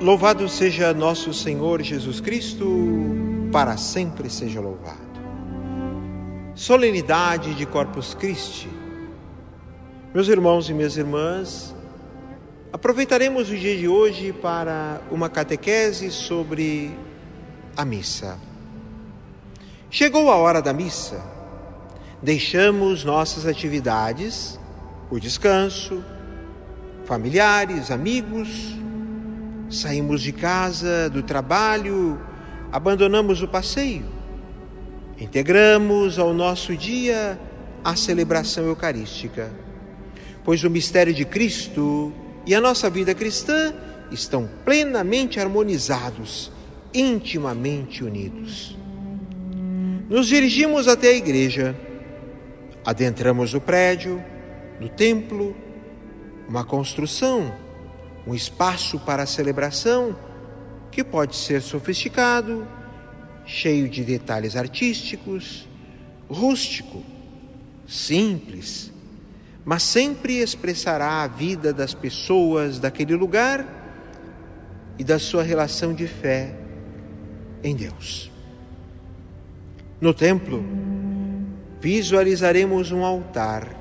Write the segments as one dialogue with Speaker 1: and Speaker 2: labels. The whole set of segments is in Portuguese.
Speaker 1: Louvado seja nosso Senhor Jesus Cristo, para sempre seja louvado. Solenidade de Corpus Christi. Meus irmãos e minhas irmãs, aproveitaremos o dia de hoje para uma catequese sobre a missa. Chegou a hora da missa. Deixamos nossas atividades, o descanso, familiares, amigos, Saímos de casa, do trabalho, abandonamos o passeio. Integramos ao nosso dia a celebração eucarística, pois o mistério de Cristo e a nossa vida cristã estão plenamente harmonizados, intimamente unidos. Nos dirigimos até a igreja, adentramos o prédio, no templo, uma construção um espaço para celebração que pode ser sofisticado, cheio de detalhes artísticos, rústico, simples, mas sempre expressará a vida das pessoas daquele lugar e da sua relação de fé em Deus. No templo, visualizaremos um altar,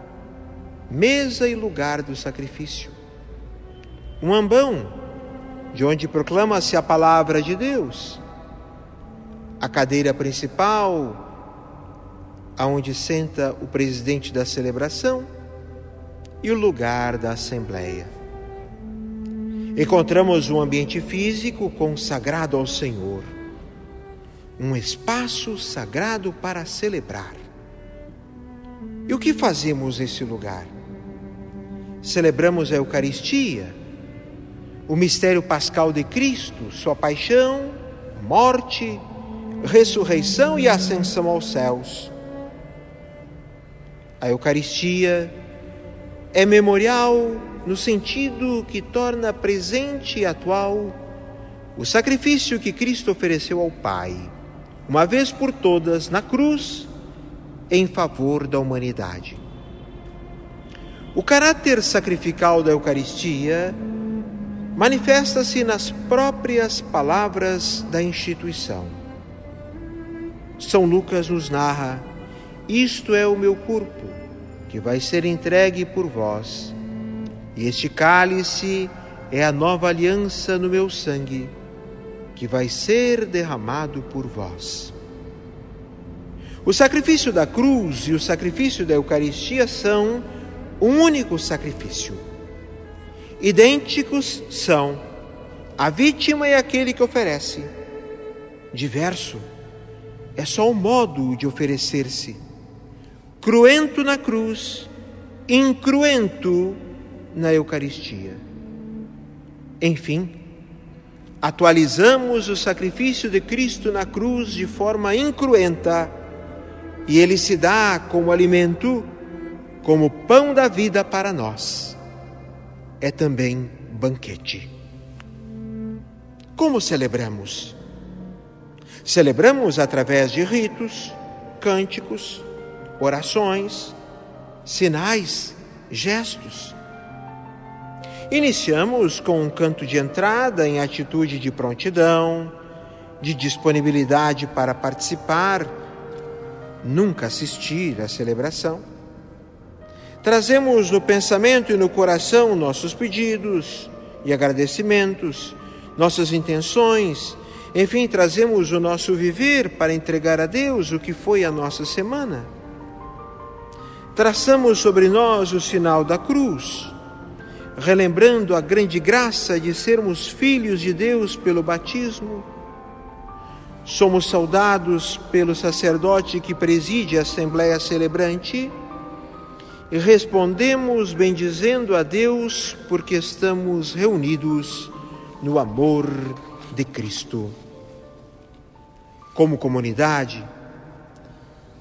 Speaker 1: mesa e lugar do sacrifício um ambão, de onde proclama-se a palavra de Deus, a cadeira principal, aonde senta o presidente da celebração, e o lugar da assembleia. Encontramos um ambiente físico consagrado ao Senhor, um espaço sagrado para celebrar. E o que fazemos nesse lugar? Celebramos a Eucaristia, o mistério pascal de Cristo, sua paixão, morte, ressurreição e ascensão aos céus. A Eucaristia é memorial no sentido que torna presente e atual o sacrifício que Cristo ofereceu ao Pai, uma vez por todas na cruz, em favor da humanidade. O caráter sacrificial da Eucaristia manifesta-se nas próprias palavras da instituição. São Lucas nos narra: Isto é o meu corpo, que vai ser entregue por vós. E este cálice é a nova aliança no meu sangue, que vai ser derramado por vós. O sacrifício da cruz e o sacrifício da Eucaristia são um único sacrifício Idênticos são a vítima e aquele que oferece. Diverso é só o modo de oferecer-se. Cruento na cruz, incruento na Eucaristia. Enfim, atualizamos o sacrifício de Cristo na cruz de forma incruenta e ele se dá como alimento, como pão da vida para nós é também banquete. Como celebramos? Celebramos através de ritos, cânticos, orações, sinais, gestos. Iniciamos com um canto de entrada em atitude de prontidão, de disponibilidade para participar, nunca assistir à celebração. Trazemos no pensamento e no coração nossos pedidos e agradecimentos, nossas intenções, enfim, trazemos o nosso viver para entregar a Deus o que foi a nossa semana. Traçamos sobre nós o sinal da cruz, relembrando a grande graça de sermos filhos de Deus pelo batismo. Somos saudados pelo sacerdote que preside a Assembleia Celebrante respondemos bendizendo a Deus porque estamos reunidos no amor de Cristo. Como comunidade,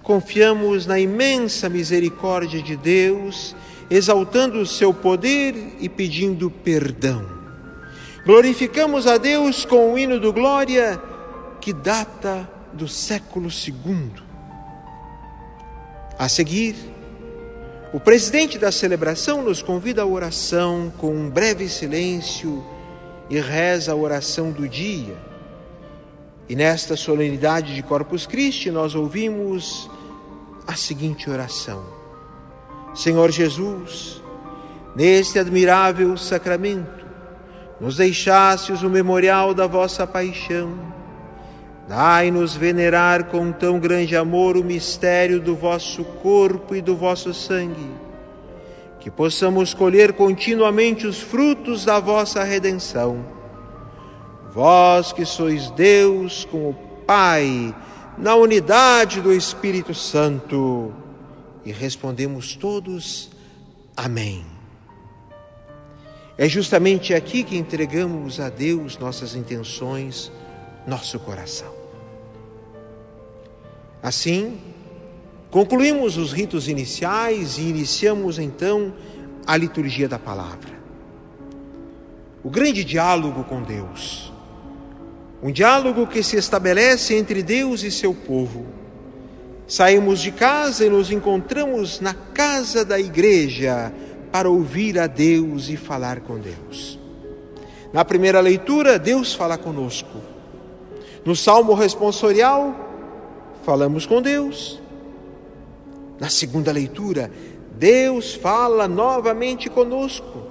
Speaker 1: confiamos na imensa misericórdia de Deus, exaltando o seu poder e pedindo perdão. Glorificamos a Deus com o hino do Glória que data do século segundo. A seguir, o presidente da celebração nos convida à oração com um breve silêncio e reza a oração do dia. E nesta solenidade de Corpus Christi nós ouvimos a seguinte oração: Senhor Jesus, neste admirável sacramento, nos deixastes o memorial da vossa paixão. Dai-nos venerar com tão grande amor o mistério do vosso corpo e do vosso sangue, que possamos colher continuamente os frutos da vossa redenção. Vós que sois Deus com o Pai, na unidade do Espírito Santo. E respondemos todos: Amém. É justamente aqui que entregamos a Deus nossas intenções, nosso coração. Assim, concluímos os ritos iniciais e iniciamos então a liturgia da palavra. O grande diálogo com Deus. Um diálogo que se estabelece entre Deus e seu povo. Saímos de casa e nos encontramos na casa da igreja para ouvir a Deus e falar com Deus. Na primeira leitura, Deus fala conosco. No salmo responsorial, falamos com Deus. Na segunda leitura, Deus fala novamente conosco.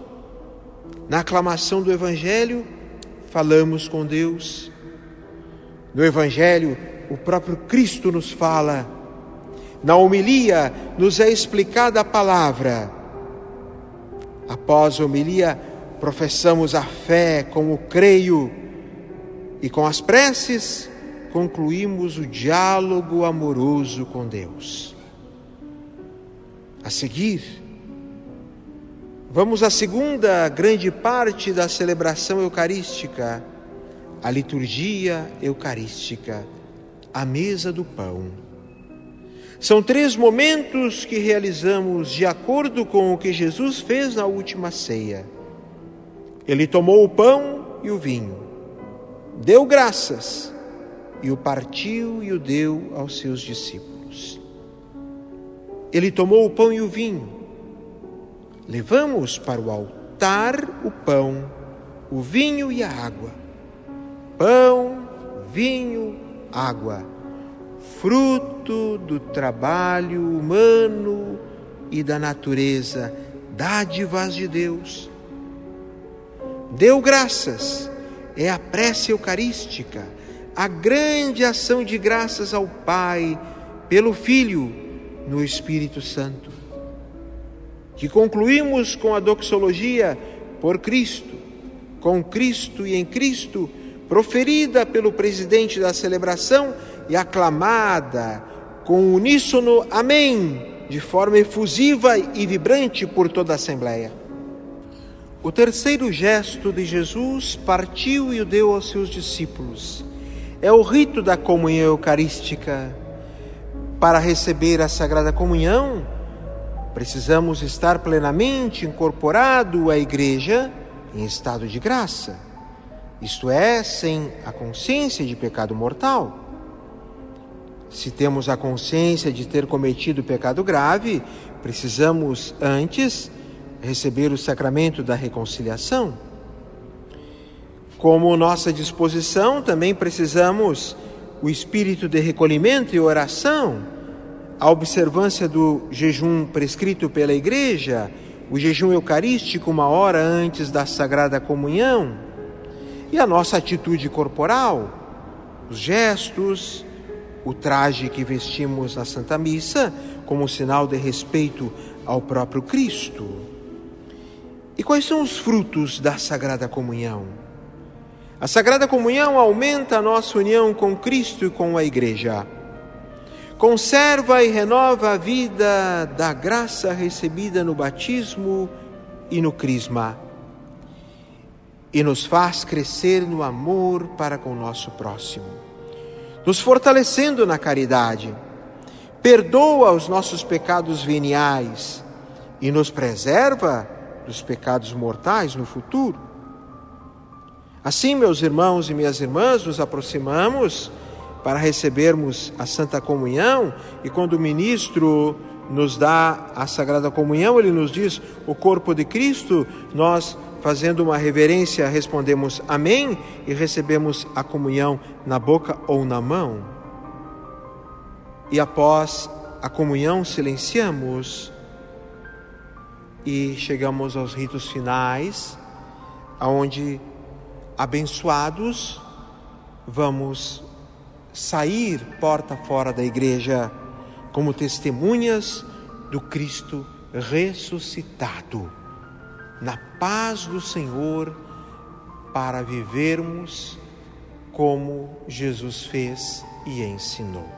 Speaker 1: Na aclamação do Evangelho, falamos com Deus. No Evangelho, o próprio Cristo nos fala. Na homilia, nos é explicada a palavra Após a homilia, professamos a fé como creio e com as preces concluímos o diálogo amoroso com Deus. A seguir, vamos à segunda grande parte da celebração eucarística, a liturgia eucarística, a mesa do pão. São três momentos que realizamos de acordo com o que Jesus fez na última ceia. Ele tomou o pão e o vinho, deu graças e o partiu e o deu aos seus discípulos. Ele tomou o pão e o vinho. Levamos para o altar o pão, o vinho e a água. Pão, vinho, água fruto do trabalho humano e da natureza, dádivas de Deus. Deu graças, é a prece eucarística, a grande ação de graças ao Pai, pelo Filho, no Espírito Santo. Que concluímos com a doxologia por Cristo, com Cristo e em Cristo, proferida pelo presidente da celebração e aclamada com uníssono Amém, de forma efusiva e vibrante por toda a Assembleia. O terceiro gesto de Jesus partiu e o deu aos seus discípulos. É o rito da comunhão eucarística. Para receber a Sagrada Comunhão, precisamos estar plenamente incorporado à Igreja em estado de graça, isto é, sem a consciência de pecado mortal. Se temos a consciência de ter cometido pecado grave, precisamos antes receber o sacramento da reconciliação. Como nossa disposição, também precisamos o espírito de recolhimento e oração, a observância do jejum prescrito pela Igreja, o jejum eucarístico uma hora antes da Sagrada Comunhão, e a nossa atitude corporal, os gestos, o traje que vestimos na Santa Missa como sinal de respeito ao próprio Cristo. E quais são os frutos da Sagrada Comunhão? A Sagrada Comunhão aumenta a nossa união com Cristo e com a Igreja. Conserva e renova a vida da graça recebida no batismo e no crisma. E nos faz crescer no amor para com o nosso próximo nos fortalecendo na caridade. Perdoa os nossos pecados veniais e nos preserva dos pecados mortais no futuro. Assim, meus irmãos e minhas irmãs, nos aproximamos para recebermos a Santa Comunhão e quando o ministro nos dá a Sagrada Comunhão, ele nos diz o corpo de Cristo, nós fazendo uma reverência, respondemos Amém e recebemos a comunhão na boca ou na mão. E após a comunhão, silenciamos e chegamos aos ritos finais, aonde abençoados vamos sair porta fora da igreja como testemunhas do Cristo ressuscitado, na paz do Senhor, para vivermos como Jesus fez e ensinou.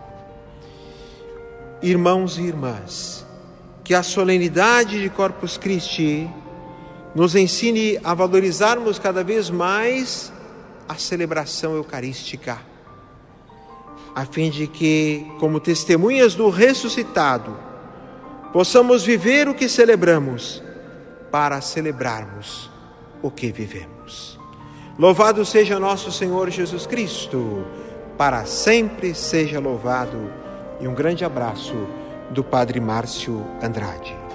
Speaker 1: Irmãos e irmãs, que a solenidade de Corpus Christi nos ensine a valorizarmos cada vez mais a celebração eucarística, a fim de que, como testemunhas do ressuscitado, possamos viver o que celebramos para celebrarmos o que vivemos. Louvado seja nosso Senhor Jesus Cristo, para sempre seja louvado. E um grande abraço do Padre Márcio Andrade.